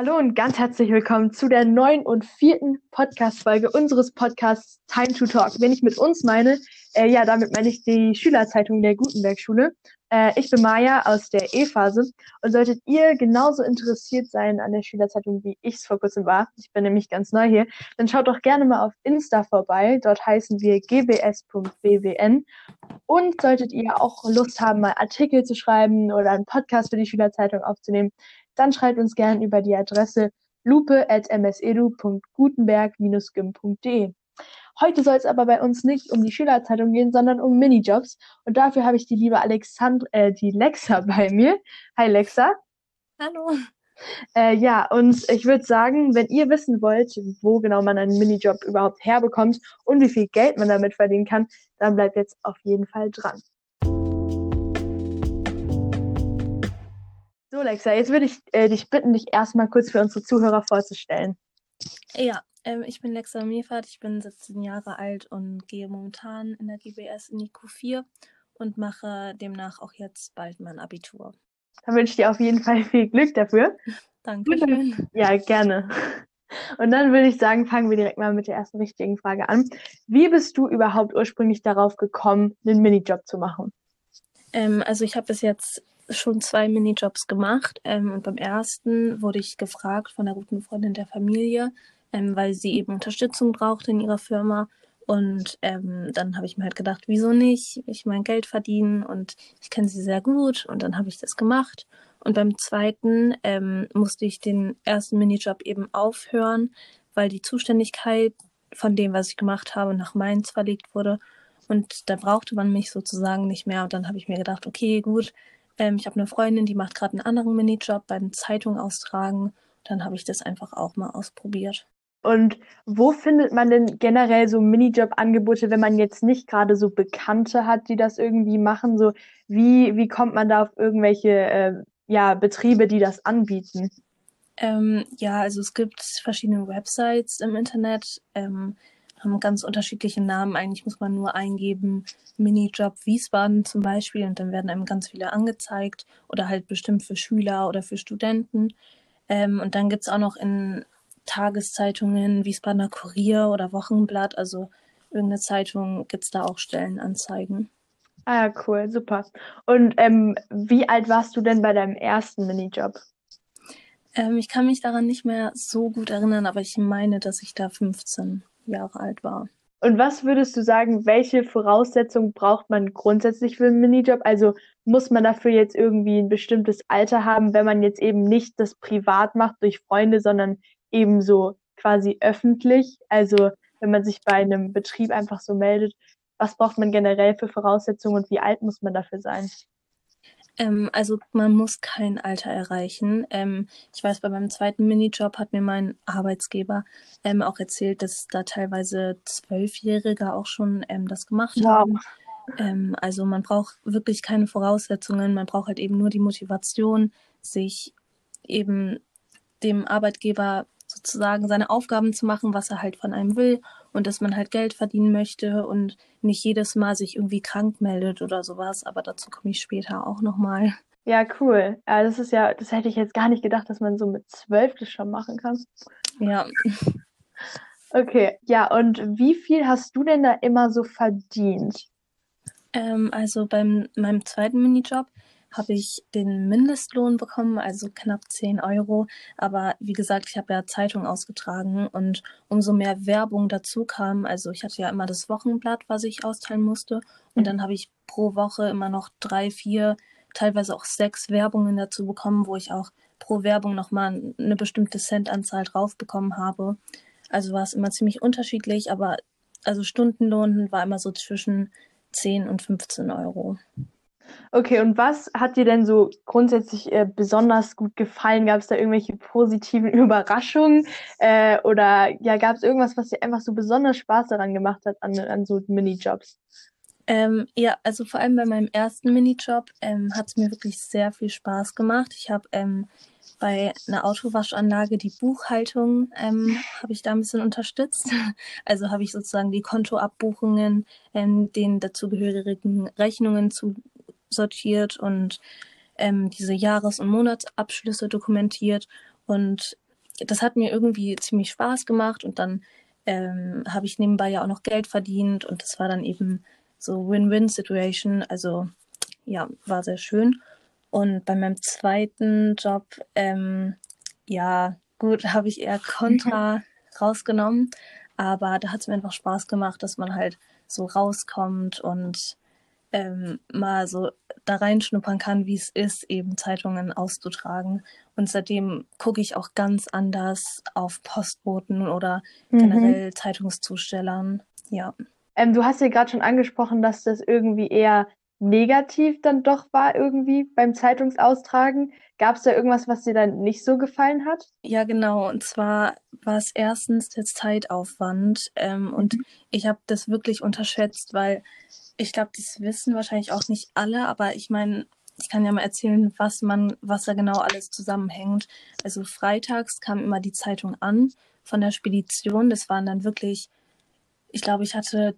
Hallo und ganz herzlich willkommen zu der neuen und vierten Podcast-Folge unseres Podcasts Time to Talk. Wenn ich mit uns meine, äh, ja, damit meine ich die Schülerzeitung der Gutenberg-Schule. Äh, ich bin Maja aus der E-Phase und solltet ihr genauso interessiert sein an der Schülerzeitung, wie ich es vor kurzem war, ich bin nämlich ganz neu hier, dann schaut doch gerne mal auf Insta vorbei. Dort heißen wir gbs.bwn. Und solltet ihr auch Lust haben, mal Artikel zu schreiben oder einen Podcast für die Schülerzeitung aufzunehmen, dann schreibt uns gerne über die Adresse lupe.msedu.gutenberg-gym.de. Heute soll es aber bei uns nicht um die Schülerzeitung gehen, sondern um Minijobs. Und dafür habe ich die liebe Alexandra, äh, die Lexa bei mir. Hi Lexa. Hallo. Äh, ja, und ich würde sagen, wenn ihr wissen wollt, wo genau man einen Minijob überhaupt herbekommt und wie viel Geld man damit verdienen kann, dann bleibt jetzt auf jeden Fall dran. So, Lexa, jetzt würde ich äh, dich bitten, dich erstmal kurz für unsere Zuhörer vorzustellen. Ja, ähm, ich bin Lexa Miefert, ich bin 17 Jahre alt und gehe momentan in der GBS in die Q4 und mache demnach auch jetzt bald mein Abitur. Dann wünsche ich dir auf jeden Fall viel Glück dafür. Dankeschön. Ja, gerne. Und dann würde ich sagen, fangen wir direkt mal mit der ersten richtigen Frage an. Wie bist du überhaupt ursprünglich darauf gekommen, einen Minijob zu machen? Ähm, also ich habe bis jetzt schon zwei Minijobs gemacht ähm, und beim ersten wurde ich gefragt von einer guten Freundin der Familie, ähm, weil sie eben Unterstützung brauchte in ihrer Firma. Und ähm, dann habe ich mir halt gedacht, wieso nicht? Ich mein Geld verdienen und ich kenne sie sehr gut und dann habe ich das gemacht. Und beim zweiten ähm, musste ich den ersten Minijob eben aufhören, weil die Zuständigkeit von dem, was ich gemacht habe, nach Mainz verlegt wurde. Und da brauchte man mich sozusagen nicht mehr. Und dann habe ich mir gedacht, okay, gut, ähm, ich habe eine Freundin, die macht gerade einen anderen Minijob beim Zeitung austragen. Dann habe ich das einfach auch mal ausprobiert. Und wo findet man denn generell so Minijob-Angebote, wenn man jetzt nicht gerade so Bekannte hat, die das irgendwie machen? So, wie, wie kommt man da auf irgendwelche äh, ja, Betriebe, die das anbieten? Ähm, ja, also es gibt verschiedene Websites im Internet, ähm, haben ganz unterschiedliche Namen. Eigentlich muss man nur eingeben, Minijob Wiesbaden zum Beispiel, und dann werden einem ganz viele angezeigt oder halt bestimmt für Schüler oder für Studenten. Ähm, und dann gibt's auch noch in Tageszeitungen, Wiesbadener Kurier oder Wochenblatt, also irgendeine Zeitung, gibt's da auch Stellenanzeigen. Ah, ja, cool, super. Und ähm, wie alt warst du denn bei deinem ersten Minijob? Ähm, ich kann mich daran nicht mehr so gut erinnern, aber ich meine, dass ich da 15 Jahre alt war. Und was würdest du sagen, welche Voraussetzungen braucht man grundsätzlich für einen Minijob? Also muss man dafür jetzt irgendwie ein bestimmtes Alter haben, wenn man jetzt eben nicht das privat macht durch Freunde, sondern eben so quasi öffentlich? Also wenn man sich bei einem Betrieb einfach so meldet, was braucht man generell für Voraussetzungen und wie alt muss man dafür sein? Ähm, also man muss kein Alter erreichen. Ähm, ich weiß, bei meinem zweiten Minijob hat mir mein Arbeitsgeber ähm, auch erzählt, dass da teilweise Zwölfjährige auch schon ähm, das gemacht wow. haben. Ähm, also man braucht wirklich keine Voraussetzungen, man braucht halt eben nur die Motivation, sich eben dem Arbeitgeber sozusagen seine Aufgaben zu machen, was er halt von einem will und dass man halt Geld verdienen möchte und nicht jedes Mal sich irgendwie krank meldet oder sowas. Aber dazu komme ich später auch nochmal. Ja, cool. Ja, das ist ja, das hätte ich jetzt gar nicht gedacht, dass man so mit zwölf das schon machen kann. Ja. Okay, ja, und wie viel hast du denn da immer so verdient? Ähm, also beim meinem zweiten Minijob habe ich den Mindestlohn bekommen, also knapp 10 Euro. Aber wie gesagt, ich habe ja Zeitung ausgetragen und umso mehr Werbung dazu kam, also ich hatte ja immer das Wochenblatt, was ich austeilen musste. Und dann habe ich pro Woche immer noch drei, vier, teilweise auch sechs Werbungen dazu bekommen, wo ich auch pro Werbung nochmal eine bestimmte Centanzahl drauf bekommen habe. Also war es immer ziemlich unterschiedlich, aber also Stundenlohn war immer so zwischen 10 und 15 Euro. Okay, und was hat dir denn so grundsätzlich äh, besonders gut gefallen? Gab es da irgendwelche positiven Überraschungen? Äh, oder ja, gab es irgendwas, was dir einfach so besonders Spaß daran gemacht hat an, an so Minijobs? Ähm, ja, also vor allem bei meinem ersten Minijob ähm, hat es mir wirklich sehr viel Spaß gemacht. Ich habe ähm, bei einer Autowaschanlage die Buchhaltung ähm, habe ich da ein bisschen unterstützt. Also habe ich sozusagen die Kontoabbuchungen, ähm, den dazugehörigen Rechnungen zu sortiert und ähm, diese Jahres- und Monatsabschlüsse dokumentiert. Und das hat mir irgendwie ziemlich Spaß gemacht und dann ähm, habe ich nebenbei ja auch noch Geld verdient und das war dann eben so Win-Win-Situation. Also ja, war sehr schön. Und bei meinem zweiten Job, ähm, ja, gut, habe ich eher Kontra rausgenommen, aber da hat es mir einfach Spaß gemacht, dass man halt so rauskommt und ähm, mal so da reinschnuppern kann, wie es ist, eben Zeitungen auszutragen. Und seitdem gucke ich auch ganz anders auf Postboten oder mhm. generell Zeitungszustellern. Ja. Ähm, du hast ja gerade schon angesprochen, dass das irgendwie eher negativ dann doch war irgendwie beim Zeitungsaustragen. Gab es da irgendwas, was dir dann nicht so gefallen hat? Ja, genau. Und zwar war es erstens der Zeitaufwand. Ähm, und mhm. ich habe das wirklich unterschätzt, weil ich glaube, das wissen wahrscheinlich auch nicht alle, aber ich meine, ich kann ja mal erzählen, was man, was da genau alles zusammenhängt. Also freitags kam immer die Zeitung an von der Spedition. Das waren dann wirklich, ich glaube, ich hatte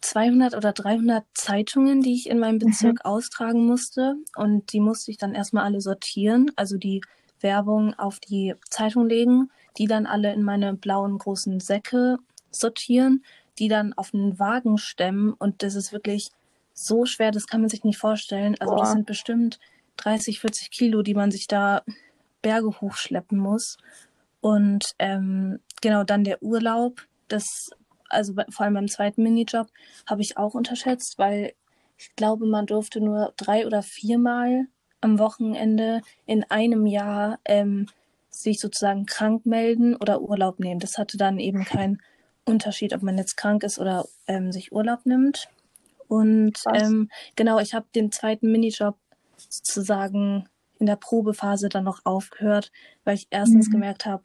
200 oder 300 Zeitungen, die ich in meinem Bezirk mhm. austragen musste. Und die musste ich dann erstmal alle sortieren, also die Werbung auf die Zeitung legen, die dann alle in meine blauen großen Säcke sortieren, die dann auf einen Wagen stemmen. Und das ist wirklich so schwer, das kann man sich nicht vorstellen. Also Boah. das sind bestimmt 30, 40 Kilo, die man sich da Berge hochschleppen muss. Und ähm, genau dann der Urlaub, das also vor allem beim zweiten Minijob, habe ich auch unterschätzt, weil ich glaube, man durfte nur drei oder viermal am Wochenende in einem Jahr ähm, sich sozusagen krank melden oder Urlaub nehmen. Das hatte dann eben keinen Unterschied, ob man jetzt krank ist oder ähm, sich Urlaub nimmt. Und ähm, genau, ich habe den zweiten Minijob sozusagen in der Probephase dann noch aufgehört, weil ich erstens mhm. gemerkt habe,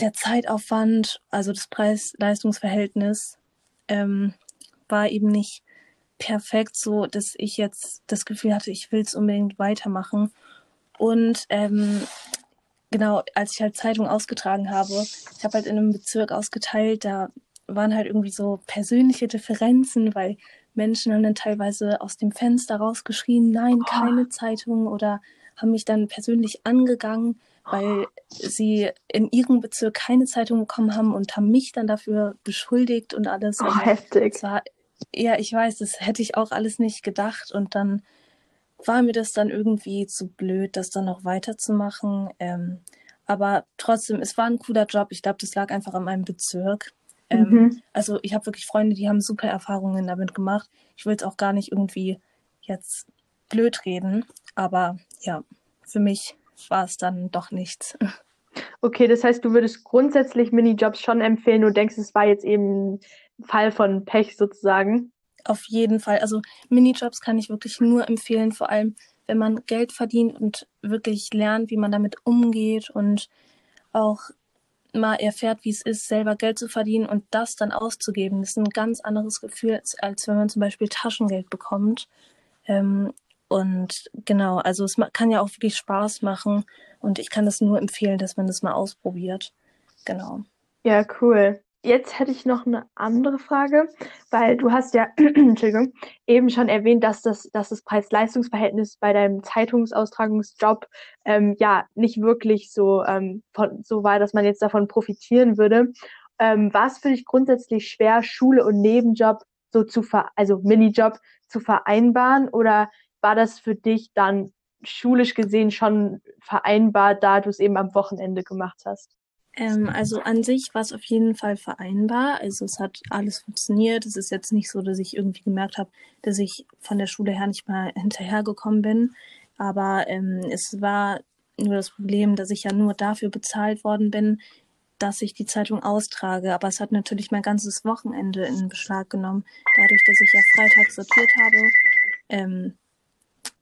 der Zeitaufwand, also das Preis-Leistungs-Verhältnis, ähm, war eben nicht perfekt, so dass ich jetzt das Gefühl hatte, ich will es unbedingt weitermachen. Und ähm, genau, als ich halt Zeitung ausgetragen habe, ich habe halt in einem Bezirk ausgeteilt, da waren halt irgendwie so persönliche Differenzen, weil Menschen haben dann teilweise aus dem Fenster rausgeschrien, nein, keine Zeitung oder haben mich dann persönlich angegangen weil sie in ihrem Bezirk keine Zeitung bekommen haben und haben mich dann dafür beschuldigt und alles. Oh, heftig. War, ja, ich weiß, das hätte ich auch alles nicht gedacht und dann war mir das dann irgendwie zu blöd, das dann noch weiterzumachen. Ähm, aber trotzdem, es war ein cooler Job. Ich glaube, das lag einfach an meinem Bezirk. Ähm, mhm. Also ich habe wirklich Freunde, die haben super Erfahrungen damit gemacht. Ich will es auch gar nicht irgendwie jetzt blöd reden, aber ja, für mich war es dann doch nichts. Okay, das heißt, du würdest grundsätzlich Minijobs schon empfehlen und denkst, es war jetzt eben ein Fall von Pech sozusagen. Auf jeden Fall. Also Minijobs kann ich wirklich nur empfehlen, vor allem wenn man Geld verdient und wirklich lernt, wie man damit umgeht und auch mal erfährt, wie es ist, selber Geld zu verdienen und das dann auszugeben. Das ist ein ganz anderes Gefühl, als wenn man zum Beispiel Taschengeld bekommt. Ähm, und genau, also es kann ja auch wirklich Spaß machen und ich kann das nur empfehlen, dass man das mal ausprobiert. Genau. Ja, cool. Jetzt hätte ich noch eine andere Frage, weil du hast ja, Entschuldigung, eben schon erwähnt, dass das, dass das Preis-Leistungs-Verhältnis bei deinem Zeitungsaustragungsjob ähm, ja nicht wirklich so, ähm, von, so war, dass man jetzt davon profitieren würde. Ähm, war es für dich grundsätzlich schwer, Schule und Nebenjob so zu ver also Minijob zu vereinbaren oder war das für dich dann schulisch gesehen schon vereinbar, da du es eben am Wochenende gemacht hast? Ähm, also an sich war es auf jeden Fall vereinbar. Also es hat alles funktioniert. Es ist jetzt nicht so, dass ich irgendwie gemerkt habe, dass ich von der Schule her nicht mal hinterhergekommen bin. Aber ähm, es war nur das Problem, dass ich ja nur dafür bezahlt worden bin, dass ich die Zeitung austrage. Aber es hat natürlich mein ganzes Wochenende in Beschlag genommen, dadurch, dass ich ja Freitag sortiert habe. Ähm,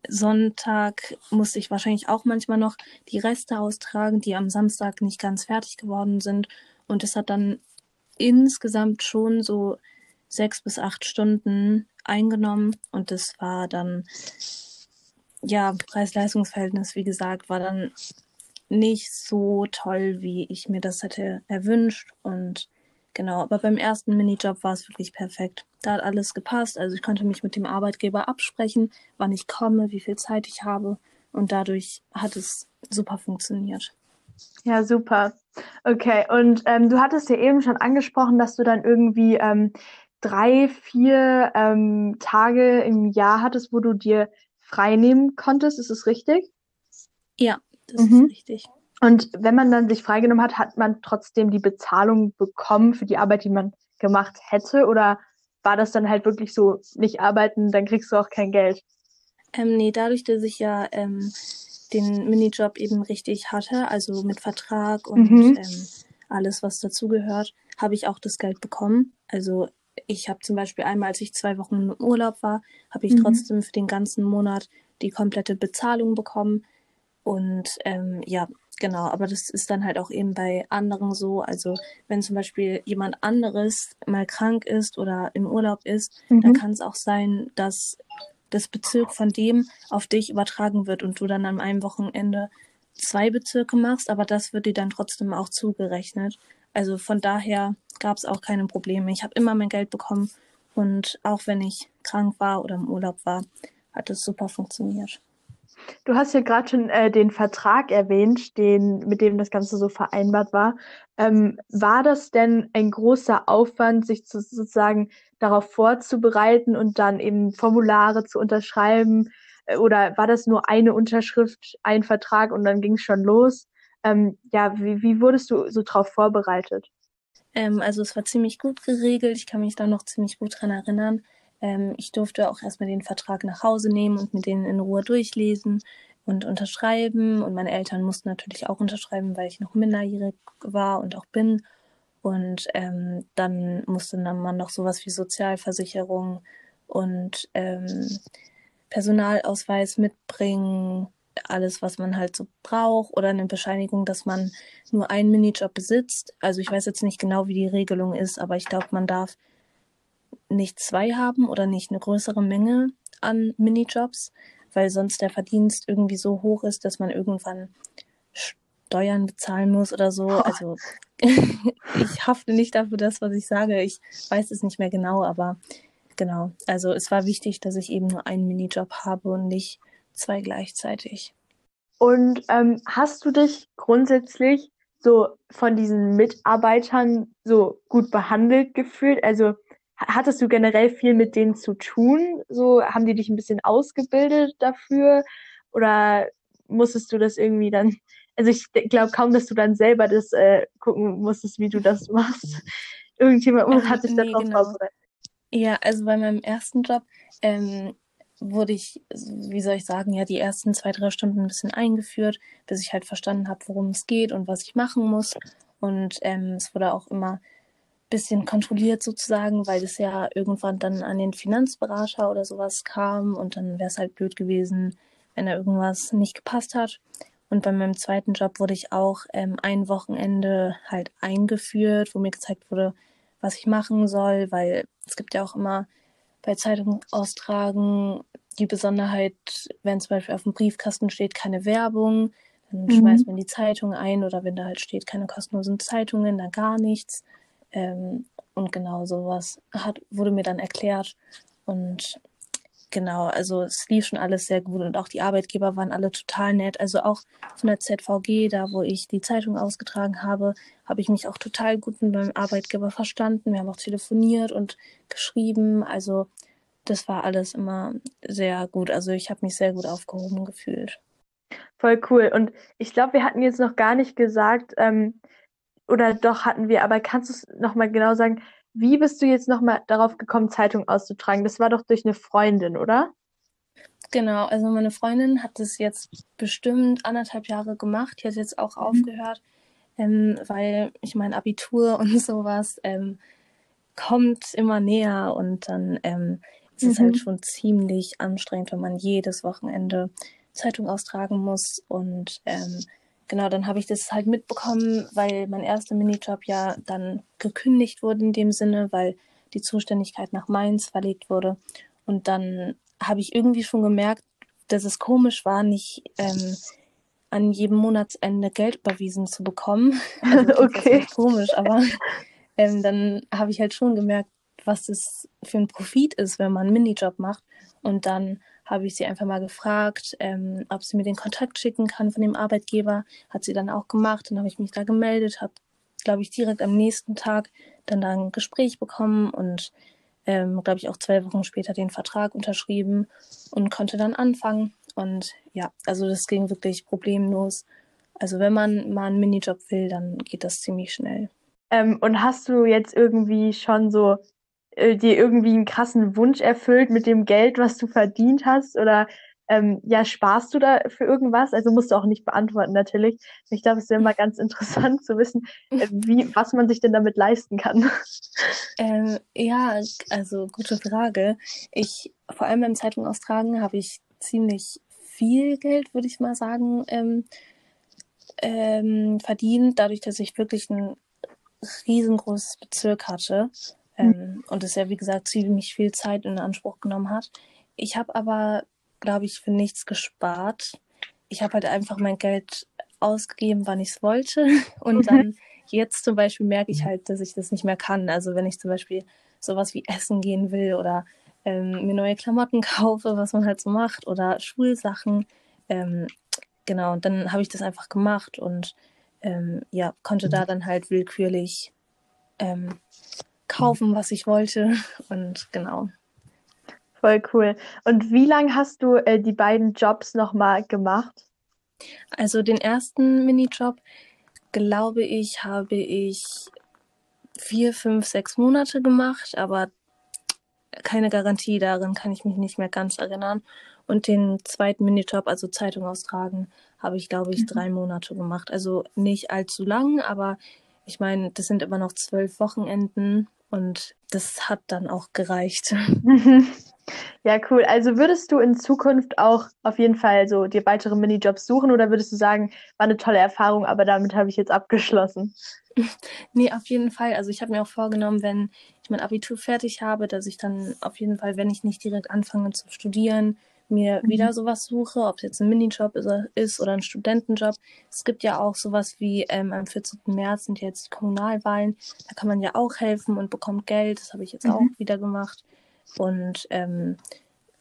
Sonntag musste ich wahrscheinlich auch manchmal noch die Reste austragen, die am Samstag nicht ganz fertig geworden sind. Und es hat dann insgesamt schon so sechs bis acht Stunden eingenommen. Und das war dann, ja, Preis-Leistungs-Verhältnis, wie gesagt, war dann nicht so toll, wie ich mir das hätte erwünscht. Und Genau, aber beim ersten Minijob war es wirklich perfekt. Da hat alles gepasst. Also ich konnte mich mit dem Arbeitgeber absprechen, wann ich komme, wie viel Zeit ich habe. Und dadurch hat es super funktioniert. Ja, super. Okay, und ähm, du hattest ja eben schon angesprochen, dass du dann irgendwie ähm, drei, vier ähm, Tage im Jahr hattest, wo du dir frei nehmen konntest. Ist es richtig? Ja, das mhm. ist richtig. Und wenn man dann sich freigenommen hat, hat man trotzdem die Bezahlung bekommen für die Arbeit, die man gemacht hätte? Oder war das dann halt wirklich so, nicht arbeiten, dann kriegst du auch kein Geld? Ähm, nee, dadurch, dass ich ja ähm, den Minijob eben richtig hatte, also mit Vertrag und mhm. ähm, alles, was dazugehört, habe ich auch das Geld bekommen. Also ich habe zum Beispiel einmal, als ich zwei Wochen im Urlaub war, habe ich mhm. trotzdem für den ganzen Monat die komplette Bezahlung bekommen. Und ähm, ja, genau, aber das ist dann halt auch eben bei anderen so. Also wenn zum Beispiel jemand anderes mal krank ist oder im Urlaub ist, mhm. dann kann es auch sein, dass das Bezirk von dem auf dich übertragen wird und du dann an einem Wochenende zwei Bezirke machst, aber das wird dir dann trotzdem auch zugerechnet. Also von daher gab es auch keine Probleme. Ich habe immer mein Geld bekommen und auch wenn ich krank war oder im Urlaub war, hat es super funktioniert. Du hast ja gerade schon äh, den Vertrag erwähnt, den, mit dem das Ganze so vereinbart war. Ähm, war das denn ein großer Aufwand, sich zu, sozusagen darauf vorzubereiten und dann eben Formulare zu unterschreiben? Äh, oder war das nur eine Unterschrift, ein Vertrag und dann ging es schon los? Ähm, ja, wie, wie wurdest du so darauf vorbereitet? Ähm, also es war ziemlich gut geregelt. Ich kann mich da noch ziemlich gut dran erinnern. Ähm, ich durfte auch erstmal den Vertrag nach Hause nehmen und mit denen in Ruhe durchlesen und unterschreiben. Und meine Eltern mussten natürlich auch unterschreiben, weil ich noch minderjährig war und auch bin. Und ähm, dann musste dann man noch sowas wie Sozialversicherung und ähm, Personalausweis mitbringen, alles, was man halt so braucht, oder eine Bescheinigung, dass man nur einen Minijob besitzt. Also ich weiß jetzt nicht genau, wie die Regelung ist, aber ich glaube, man darf nicht zwei haben oder nicht eine größere Menge an Minijobs, weil sonst der Verdienst irgendwie so hoch ist, dass man irgendwann Steuern bezahlen muss oder so. Also ich hafte nicht dafür das, was ich sage. Ich weiß es nicht mehr genau, aber genau. Also es war wichtig, dass ich eben nur einen Minijob habe und nicht zwei gleichzeitig. Und ähm, hast du dich grundsätzlich so von diesen Mitarbeitern so gut behandelt gefühlt? Also hattest du generell viel mit denen zu tun? So haben die dich ein bisschen ausgebildet dafür? Oder musstest du das irgendwie dann, also ich glaube kaum, dass du dann selber das äh, gucken musstest, wie du das machst. Irgendjemand ähm, hat dich nee, darauf genau. vorbereitet. Ja, also bei meinem ersten Job ähm, wurde ich, wie soll ich sagen, ja, die ersten zwei, drei Stunden ein bisschen eingeführt, bis ich halt verstanden habe, worum es geht und was ich machen muss. Und ähm, es wurde auch immer bisschen kontrolliert sozusagen, weil es ja irgendwann dann an den Finanzberater oder sowas kam und dann wäre es halt blöd gewesen, wenn da irgendwas nicht gepasst hat. Und bei meinem zweiten Job wurde ich auch ähm, ein Wochenende halt eingeführt, wo mir gezeigt wurde, was ich machen soll, weil es gibt ja auch immer bei Zeitungen austragen die Besonderheit, wenn zum Beispiel auf dem Briefkasten steht keine Werbung, dann mhm. schmeißt man die Zeitung ein oder wenn da halt steht keine kostenlosen Zeitungen, dann gar nichts. Ähm, und genau sowas hat, wurde mir dann erklärt. Und genau, also es lief schon alles sehr gut und auch die Arbeitgeber waren alle total nett. Also auch von der ZVG, da wo ich die Zeitung ausgetragen habe, habe ich mich auch total gut mit meinem Arbeitgeber verstanden. Wir haben auch telefoniert und geschrieben. Also das war alles immer sehr gut. Also ich habe mich sehr gut aufgehoben gefühlt. Voll cool. Und ich glaube, wir hatten jetzt noch gar nicht gesagt, ähm, oder doch hatten wir, aber kannst du es nochmal genau sagen, wie bist du jetzt nochmal darauf gekommen, Zeitung auszutragen? Das war doch durch eine Freundin, oder? Genau, also meine Freundin hat das jetzt bestimmt anderthalb Jahre gemacht. Die hat jetzt auch mhm. aufgehört, ähm, weil ich mein Abitur und sowas ähm, kommt immer näher und dann ähm, ist mhm. es halt mhm. schon ziemlich anstrengend, wenn man jedes Wochenende Zeitung austragen muss und ähm, genau, dann habe ich das halt mitbekommen, weil mein erster Minijob ja dann gekündigt wurde in dem Sinne, weil die Zuständigkeit nach Mainz verlegt wurde. Und dann habe ich irgendwie schon gemerkt, dass es komisch war, nicht ähm, an jedem Monatsende Geld überwiesen zu bekommen. Also, okay. Komisch, aber ähm, dann habe ich halt schon gemerkt, was das für ein Profit ist, wenn man einen Minijob macht. Und dann habe ich sie einfach mal gefragt, ähm, ob sie mir den Kontakt schicken kann von dem Arbeitgeber. Hat sie dann auch gemacht. Dann habe ich mich da gemeldet, habe glaube ich, direkt am nächsten Tag dann da ein Gespräch bekommen und ähm, glaube ich, auch zwei Wochen später den Vertrag unterschrieben und konnte dann anfangen. Und ja, also das ging wirklich problemlos. Also wenn man mal einen Minijob will, dann geht das ziemlich schnell. Ähm, und hast du jetzt irgendwie schon so äh, dir irgendwie einen krassen Wunsch erfüllt mit dem Geld, was du verdient hast? Oder ähm, ja, sparst du da für irgendwas? Also musst du auch nicht beantworten natürlich. Ich glaube, es wäre mal ganz interessant zu wissen, äh, wie, was man sich denn damit leisten kann. Ähm, ja, also gute Frage. Ich, vor allem beim Zeitung austragen, habe ich ziemlich viel Geld, würde ich mal sagen, ähm, ähm, verdient, dadurch, dass ich wirklich ein riesengroßes Bezirk hatte. Mhm. Ähm, und es ja, wie gesagt, ziemlich viel Zeit in Anspruch genommen hat. Ich habe aber glaube ich, für nichts gespart. Ich habe halt einfach mein Geld ausgegeben, wann ich es wollte. Und mhm. dann jetzt zum Beispiel merke ich halt, dass ich das nicht mehr kann. Also wenn ich zum Beispiel sowas wie essen gehen will oder ähm, mir neue Klamotten kaufe, was man halt so macht, oder Schulsachen. Ähm, genau, und dann habe ich das einfach gemacht und ähm, ja, konnte da mhm. dann halt willkürlich ähm, kaufen, was ich wollte. Und genau. Voll cool. Und wie lange hast du äh, die beiden Jobs nochmal gemacht? Also den ersten Minijob, glaube ich, habe ich vier, fünf, sechs Monate gemacht, aber keine Garantie darin, kann ich mich nicht mehr ganz erinnern. Und den zweiten Minijob, also Zeitung austragen, habe ich, glaube ich, mhm. drei Monate gemacht. Also nicht allzu lang, aber ich meine, das sind immer noch zwölf Wochenenden und das hat dann auch gereicht. Ja, cool. Also würdest du in Zukunft auch auf jeden Fall so dir weitere Minijobs suchen oder würdest du sagen, war eine tolle Erfahrung, aber damit habe ich jetzt abgeschlossen? Nee, auf jeden Fall. Also ich habe mir auch vorgenommen, wenn ich mein Abitur fertig habe, dass ich dann auf jeden Fall, wenn ich nicht direkt anfange zu studieren, mir mhm. wieder sowas suche, ob es jetzt ein Minijob ist, oder ein Studentenjob. Es gibt ja auch sowas wie ähm, am 14. März sind jetzt die Kommunalwahlen. Da kann man ja auch helfen und bekommt Geld. Das habe ich jetzt mhm. auch wieder gemacht. Und ähm,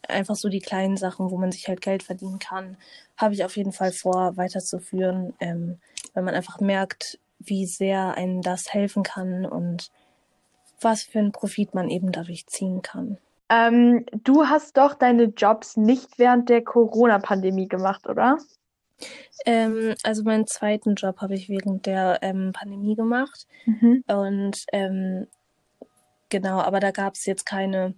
einfach so die kleinen Sachen, wo man sich halt Geld verdienen kann, habe ich auf jeden Fall vor, weiterzuführen, ähm, weil man einfach merkt, wie sehr einem das helfen kann und was für einen Profit man eben dadurch ziehen kann. Ähm, du hast doch deine Jobs nicht während der Corona-Pandemie gemacht, oder? Ähm, also meinen zweiten Job habe ich während der ähm, Pandemie gemacht. Mhm. Und ähm, genau, aber da gab es jetzt keine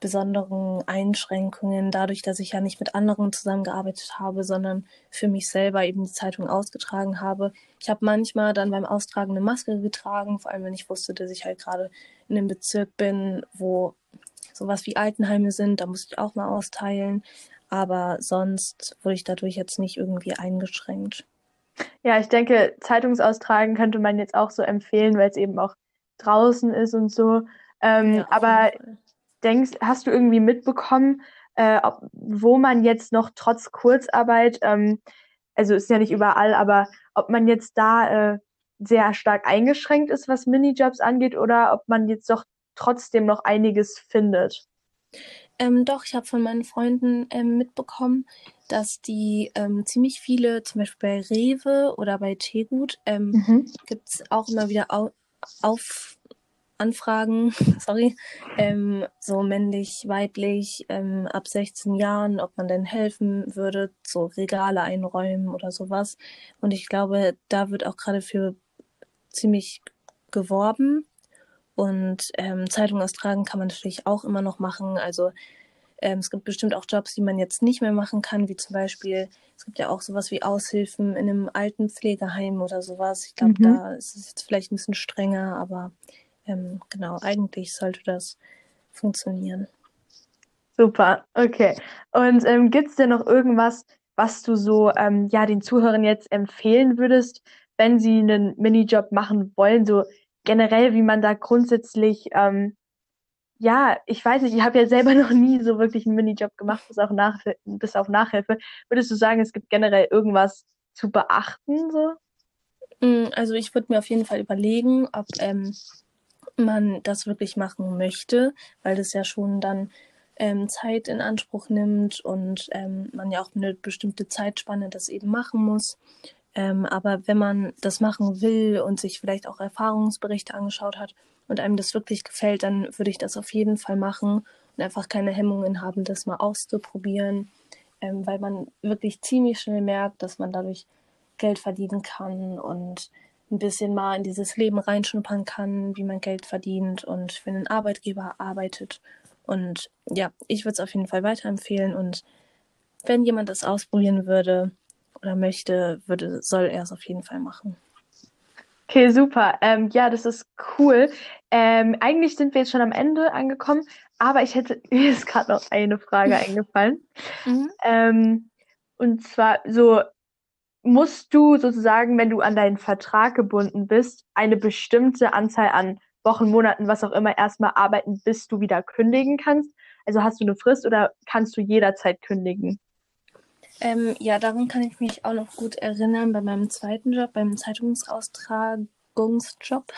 besonderen Einschränkungen, dadurch, dass ich ja nicht mit anderen zusammengearbeitet habe, sondern für mich selber eben die Zeitung ausgetragen habe. Ich habe manchmal dann beim Austragen eine Maske getragen, vor allem wenn ich wusste, dass ich halt gerade in einem Bezirk bin, wo sowas wie Altenheime sind, da musste ich auch mal austeilen. Aber sonst wurde ich dadurch jetzt nicht irgendwie eingeschränkt. Ja, ich denke, Zeitungsaustragen könnte man jetzt auch so empfehlen, weil es eben auch draußen ist und so. Ähm, ja, aber denkst, hast du irgendwie mitbekommen, äh, ob, wo man jetzt noch trotz Kurzarbeit, ähm, also ist ja nicht überall, aber ob man jetzt da äh, sehr stark eingeschränkt ist, was Minijobs angeht, oder ob man jetzt doch trotzdem noch einiges findet? Ähm, doch, ich habe von meinen Freunden ähm, mitbekommen, dass die ähm, ziemlich viele, zum Beispiel bei Rewe oder bei Teegut, ähm, mhm. gibt es auch immer wieder Au auf Anfragen, sorry, ähm, so männlich, weiblich, ähm, ab 16 Jahren, ob man denn helfen würde, so Regale einräumen oder sowas. Und ich glaube, da wird auch gerade für ziemlich geworben. Und ähm, Zeitung austragen kann man natürlich auch immer noch machen. Also ähm, es gibt bestimmt auch Jobs, die man jetzt nicht mehr machen kann, wie zum Beispiel, es gibt ja auch sowas wie Aushilfen in einem alten Pflegeheim oder sowas. Ich glaube, mhm. da ist es jetzt vielleicht ein bisschen strenger, aber ähm, genau, eigentlich sollte das funktionieren. Super, okay. Und ähm, gibt es denn noch irgendwas, was du so ähm, ja den Zuhörern jetzt empfehlen würdest, wenn sie einen Minijob machen wollen, so generell, wie man da grundsätzlich ähm, ja, ich weiß nicht, ich habe ja selber noch nie so wirklich einen Minijob gemacht, bis, auch nach, bis auf Nachhilfe. Würdest du sagen, es gibt generell irgendwas zu beachten? So? Mm, also ich würde mir auf jeden Fall überlegen, ob ähm, man das wirklich machen möchte, weil das ja schon dann ähm, Zeit in Anspruch nimmt und ähm, man ja auch eine bestimmte Zeitspanne das eben machen muss. Ähm, aber wenn man das machen will und sich vielleicht auch Erfahrungsberichte angeschaut hat und einem das wirklich gefällt, dann würde ich das auf jeden Fall machen und einfach keine Hemmungen haben, das mal auszuprobieren, ähm, weil man wirklich ziemlich schnell merkt, dass man dadurch Geld verdienen kann und ein bisschen mal in dieses Leben reinschnuppern kann, wie man Geld verdient und für einen Arbeitgeber arbeitet. Und ja, ich würde es auf jeden Fall weiterempfehlen. Und wenn jemand das ausprobieren würde oder möchte, würde, soll er es auf jeden Fall machen. Okay, super. Ähm, ja, das ist cool. Ähm, eigentlich sind wir jetzt schon am Ende angekommen, aber ich hätte, mir ist gerade noch eine Frage eingefallen. Mhm. Ähm, und zwar so, musst du sozusagen, wenn du an deinen Vertrag gebunden bist, eine bestimmte Anzahl an Wochen, Monaten, was auch immer, erstmal arbeiten, bis du wieder kündigen kannst? Also hast du eine Frist oder kannst du jederzeit kündigen? Ähm, ja, daran kann ich mich auch noch gut erinnern bei meinem zweiten Job, beim Zeitungsaustragungsjob,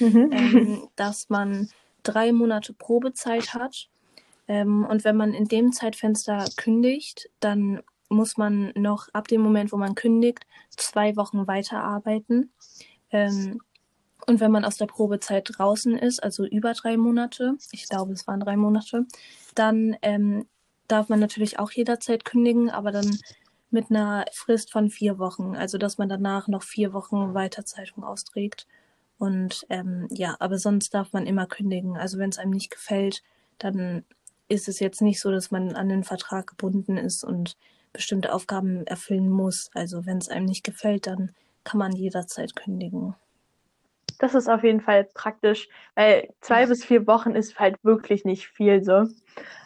mhm. ähm, dass man drei Monate Probezeit hat. Ähm, und wenn man in dem Zeitfenster kündigt, dann muss man noch ab dem Moment, wo man kündigt, zwei Wochen weiterarbeiten. Ähm, und wenn man aus der Probezeit draußen ist, also über drei Monate, ich glaube, es waren drei Monate, dann ähm, darf man natürlich auch jederzeit kündigen, aber dann mit einer Frist von vier Wochen. Also dass man danach noch vier Wochen weiter Zeitung austrägt. Und ähm, ja, aber sonst darf man immer kündigen. Also wenn es einem nicht gefällt, dann ist es jetzt nicht so, dass man an den Vertrag gebunden ist und bestimmte Aufgaben erfüllen muss. Also wenn es einem nicht gefällt, dann kann man jederzeit kündigen. Das ist auf jeden Fall praktisch, weil zwei bis vier Wochen ist halt wirklich nicht viel so.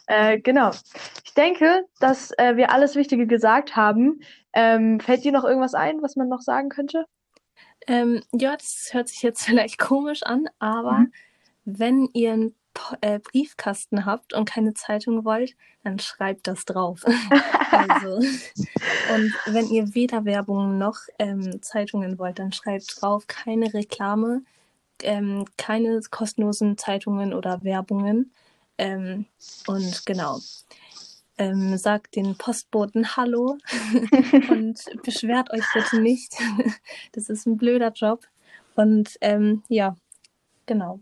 Äh, genau. Ich denke, dass äh, wir alles Wichtige gesagt haben. Ähm, fällt dir noch irgendwas ein, was man noch sagen könnte? Ähm, ja, das hört sich jetzt vielleicht komisch an, aber mhm. wenn ihr einen äh, Briefkasten habt und keine Zeitung wollt, dann schreibt das drauf. also, und wenn ihr weder Werbung noch ähm, Zeitungen wollt, dann schreibt drauf keine Reklame, ähm, keine kostenlosen Zeitungen oder Werbungen. Ähm, und genau. Ähm, sagt den Postboten Hallo und beschwert euch bitte nicht. das ist ein blöder Job. Und ähm, ja, genau.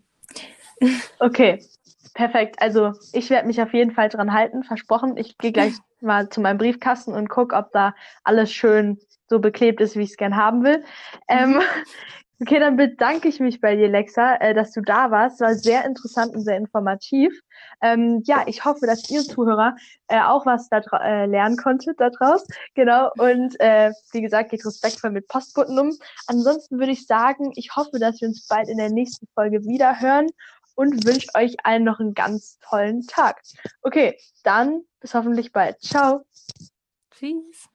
Okay, perfekt. Also ich werde mich auf jeden Fall dran halten, versprochen. Ich gehe gleich mal zu meinem Briefkasten und gucke, ob da alles schön so beklebt ist, wie ich es gern haben will. Ähm, mhm. Okay, dann bedanke ich mich bei dir, Lexa, äh, dass du da warst. War sehr interessant und sehr informativ. Ähm, ja, ich hoffe, dass ihr Zuhörer äh, auch was da äh, lernen konntet da draus. Genau. Und äh, wie gesagt, geht respektvoll mit Postboten um. Ansonsten würde ich sagen, ich hoffe, dass wir uns bald in der nächsten Folge wieder hören und wünsche euch allen noch einen ganz tollen Tag. Okay, dann bis hoffentlich bald. Ciao. Tschüss.